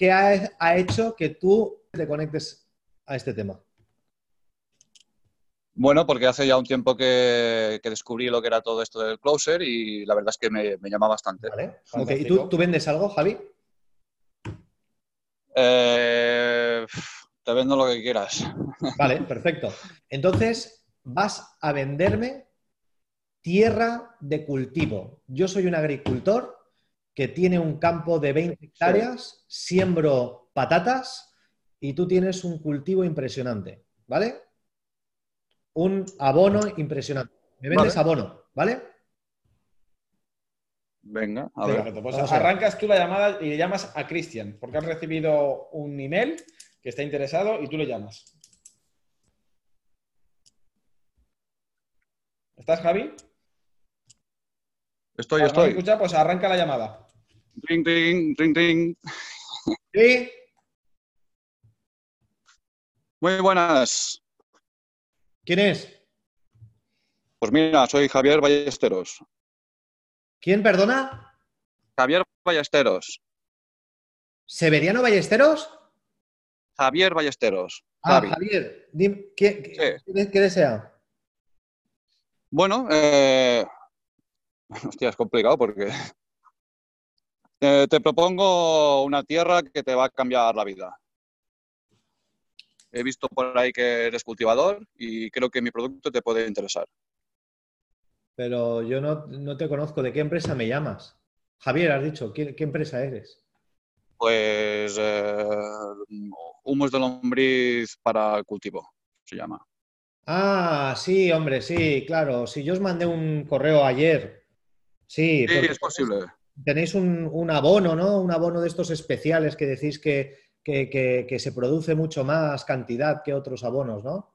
qué ha, ha hecho que tú te conectes a este tema? Bueno, porque hace ya un tiempo que, que, descubrí lo que era todo esto del closer y la verdad es que me, me llama bastante. Vale. Okay. ¿Y tú, tú, vendes algo, Javi? Eh, te vendo lo que quieras. Vale, perfecto. Entonces, vas a venderme tierra de cultivo. Yo soy un agricultor que tiene un campo de 20 hectáreas, siembro patatas y tú tienes un cultivo impresionante, ¿vale? Un abono impresionante. Me vendes vale. abono, ¿vale? Venga, a ver. Pues arrancas tú la llamada y le llamas a Cristian, porque has recibido un email que está interesado y tú le llamas. ¿Estás, Javi? Estoy, estoy. ¿No escucha? Pues arranca la llamada. Ring, ring, ring, ring. ¿Sí? Muy buenas. ¿Quién es? Pues mira, soy Javier Ballesteros. ¿Quién, perdona? Javier Ballesteros. ¿Severiano Ballesteros? Javier Ballesteros. Ah, Javi. Javier. Dime, ¿qué, qué, sí. ¿qué, desea? Bueno, eh... hostia, es complicado porque eh, te propongo una tierra que te va a cambiar la vida. He visto por ahí que eres cultivador y creo que mi producto te puede interesar. Pero yo no, no te conozco. ¿De qué empresa me llamas? Javier, has dicho, ¿qué, qué empresa eres? Pues eh, humos de lombriz para cultivo, se llama. Ah, sí, hombre, sí, claro. Si yo os mandé un correo ayer. Sí, sí es posible. Tenéis un, un, abono, ¿no? Un abono de estos especiales que decís que, que, que, que, se produce mucho más cantidad que otros abonos, ¿no?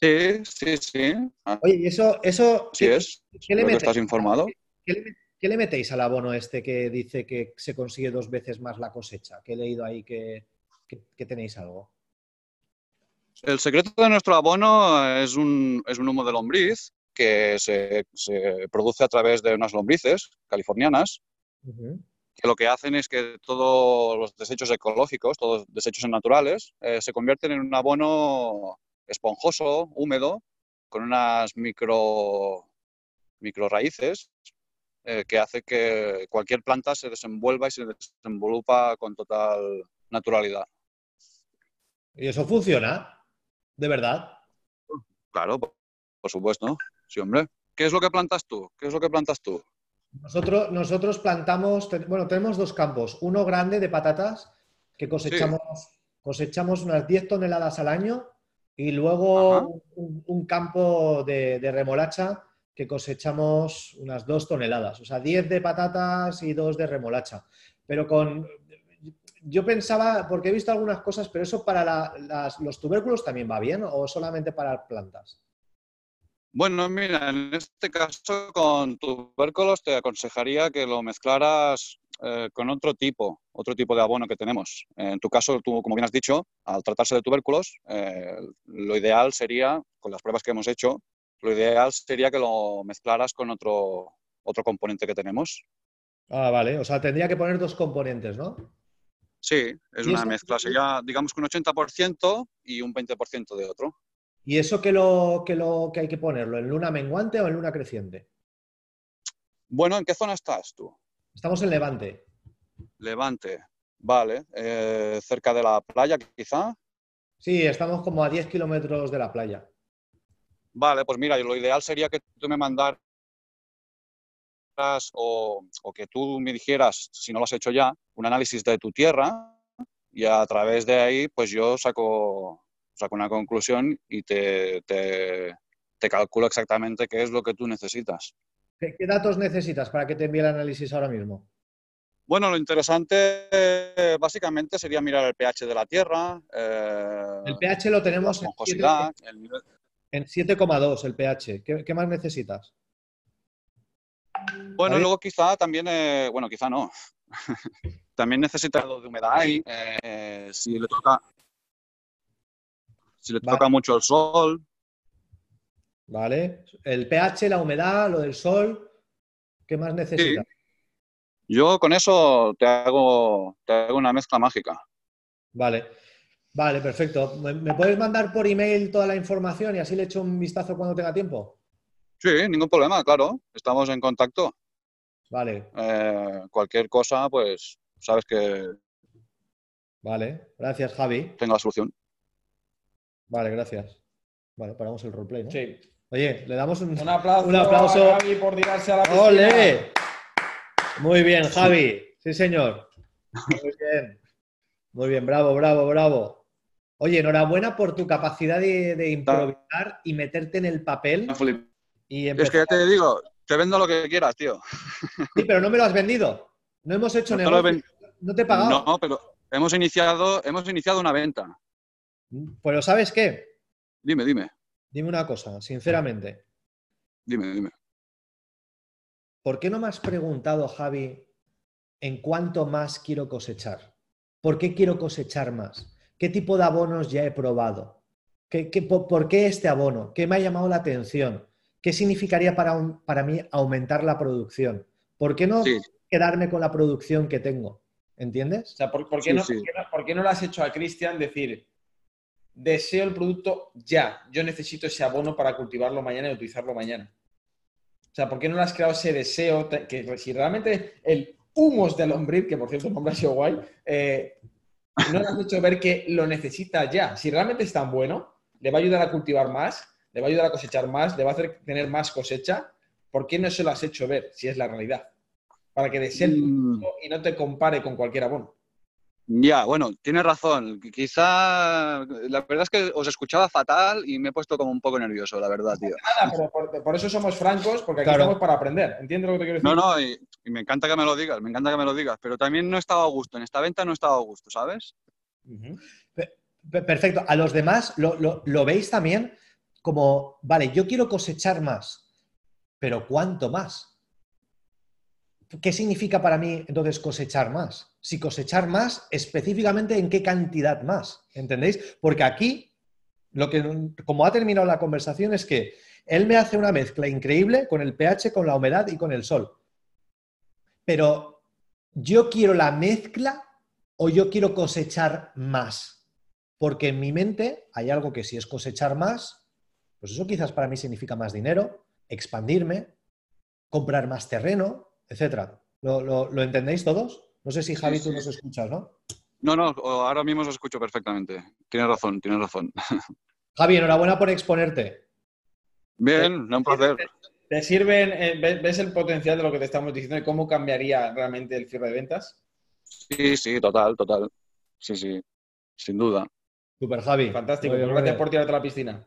Sí, sí, sí. Oye, y eso, eso sí es. ¿qué le metéis? ¿Estás informado? ¿Qué le, ¿Qué le, metéis al abono este que dice que se consigue dos veces más la cosecha? Que he leído ahí que, que tenéis algo. El secreto de nuestro abono es un, es un humo de lombriz que se, se, produce a través de unas lombrices californianas, uh -huh. que lo que hacen es que todos los desechos ecológicos, todos los desechos naturales, eh, se convierten en un abono esponjoso, húmedo, con unas micro, micro raíces eh, que hace que cualquier planta se desenvuelva y se desenvolupa con total naturalidad. ¿Y eso funciona? ¿De verdad? Claro, por supuesto. Sí, hombre. ¿Qué es lo que plantas tú? ¿Qué es lo que plantas tú? Nosotros, nosotros plantamos, bueno, tenemos dos campos. Uno grande de patatas que cosechamos, sí. cosechamos unas 10 toneladas al año y luego un, un, campo de, de, remolacha que cosechamos unas 2 toneladas. O sea, 10 de patatas y 2 de remolacha. Pero con... Yo pensaba, porque he visto algunas cosas, pero eso para la, las, los tubérculos también va bien o solamente para plantas? Bueno, mira, en este caso con tubérculos te aconsejaría que lo mezclaras eh, con otro tipo, otro tipo de abono que tenemos. En tu caso, tú, como bien has dicho, al tratarse de tubérculos, eh, lo ideal sería, con las pruebas que hemos hecho, lo ideal sería que lo mezclaras con otro, otro componente que tenemos. Ah, vale. O sea, tendría que poner dos componentes, ¿no? Sí, es una mezcla. Sería, digamos que un 80% y un 20% de otro. ¿Y eso que lo, que lo que hay que ponerlo? ¿En luna menguante o en luna creciente? Bueno, ¿en qué zona estás tú? Estamos en Levante. Levante, vale. Eh, ¿Cerca de la playa, quizá? Sí, estamos como a 10 kilómetros de la playa. Vale, pues mira, lo ideal sería que tú me mandaras o, o, que tú me dijeras, si no lo has hecho ya, un análisis de tu tierra y a través de ahí, pues yo saco, saco una conclusión y te, te, te calculo exactamente qué es lo que tú necesitas. ¿Qué, ¿Qué, datos necesitas para que te envíe el análisis ahora mismo? Bueno, lo interesante eh, básicamente sería mirar el pH de la tierra. Eh, el pH lo tenemos en 7,2 el pH. ¿Qué, ¿Qué, más necesitas? Bueno, luego quizá también, eh, bueno, quizá no. también necesita algo de humedad ahí. Eh, si le toca, si le vale. toca mucho el sol. Vale. El pH, la humedad, lo del sol. ¿Qué más necesitas? Sí. Yo con eso te hago, te hago una mezcla mágica. Vale. Vale, perfecto. ¿Me puedes mandar por email toda la información y así le echo un vistazo cuando tenga tiempo? Sí, ningún problema, claro. Estamos en contacto. Vale. Eh, cualquier cosa, pues sabes que. Vale, gracias, Javi. Tengo la solución. Vale, gracias. Vale, paramos el roleplay, ¿no? Sí. Oye, le damos un, un aplauso, un aplauso. a Javi por tirarse a la piscina. ¡Ole! Muy bien, Javi. Sí, señor. Muy bien. Muy bien, bravo, bravo, bravo. Oye, enhorabuena por tu capacidad de, improvisar y meterte en el papel. Y es que ya te digo, te vendo lo que quieras, tío. Sí, pero no me lo has vendido. No hemos hecho no negocio. No te he pagado. No, pero hemos iniciado, hemos iniciado una venta. Pero ¿sabes qué? Dime, dime. Dime una cosa, sinceramente. Dime, dime. ¿Por qué no me has preguntado, Javi, en cuánto más quiero cosechar? ¿Por qué quiero cosechar más? ¿Qué tipo de abonos ya he probado? ¿Qué, por, qué este abono? ¿Qué me ha llamado la atención? ¿Qué significaría para, para mí aumentar la producción? ¿Por qué no quedarme con la producción que tengo? ¿Entiendes? O sea, ¿por, qué, no, ¿por qué, no, lo has hecho a Cristian decir, deseo el producto ya, yo necesito ese abono para cultivarlo mañana y utilizarlo mañana? O sea, ¿por qué no le has creado ese deseo? Que si realmente el humos de lombriz, que por cierto el nombre ha sido guay, eh, no le has hecho ver que lo necesita ya. Si realmente es tan bueno, le va a ayudar a cultivar más, le va a ayudar a cosechar más, le va a hacer tener más cosecha. ¿Por qué no se lo has hecho ver si es la realidad? Para que desee el mm. y no te compare con cualquier abono. Ya, bueno, tienes razón. Quizá la verdad es que os escuchaba fatal y me he puesto como un poco nervioso, la verdad, tío. Nada, pero por, eso somos francos, porque aquí estamos para aprender. ¿Entiendes lo que te quiero decir? No, no, y, me encanta que me lo digas, me encanta que me lo digas, pero también no he estado a gusto. En esta venta no he estado a gusto, ¿sabes? Perfecto. A los demás lo veis también como, vale, yo quiero cosechar más, pero ¿cuánto más? ¿Qué significa para mí entonces cosechar más? Si cosechar más, específicamente en qué cantidad más, ¿entendéis? Porque aquí, lo que, como ha terminado la conversación, es que él me hace una mezcla increíble con el pH, con la humedad y con el sol. Pero yo quiero la mezcla o yo quiero cosechar más. Porque en mi mente hay algo que si es cosechar más, pues eso quizás para mí significa más dinero, expandirme, comprar más terreno, etcétera. ¿Lo, entendéis todos? No sé si Javi tú nos escuchas, ¿no? No, no, ahora mismo os escucho perfectamente. Tienes razón, tienes razón. Javi, enhorabuena por exponerte. Bien, un placer. ¿Te sirven, eh, ves el potencial de lo que te estamos diciendo y cómo cambiaría realmente el cierre de ventas? Sí, sí, total, total. Sí, sí, sin duda. Super, Javi. Fantástico. Gracias por tirarte a la piscina.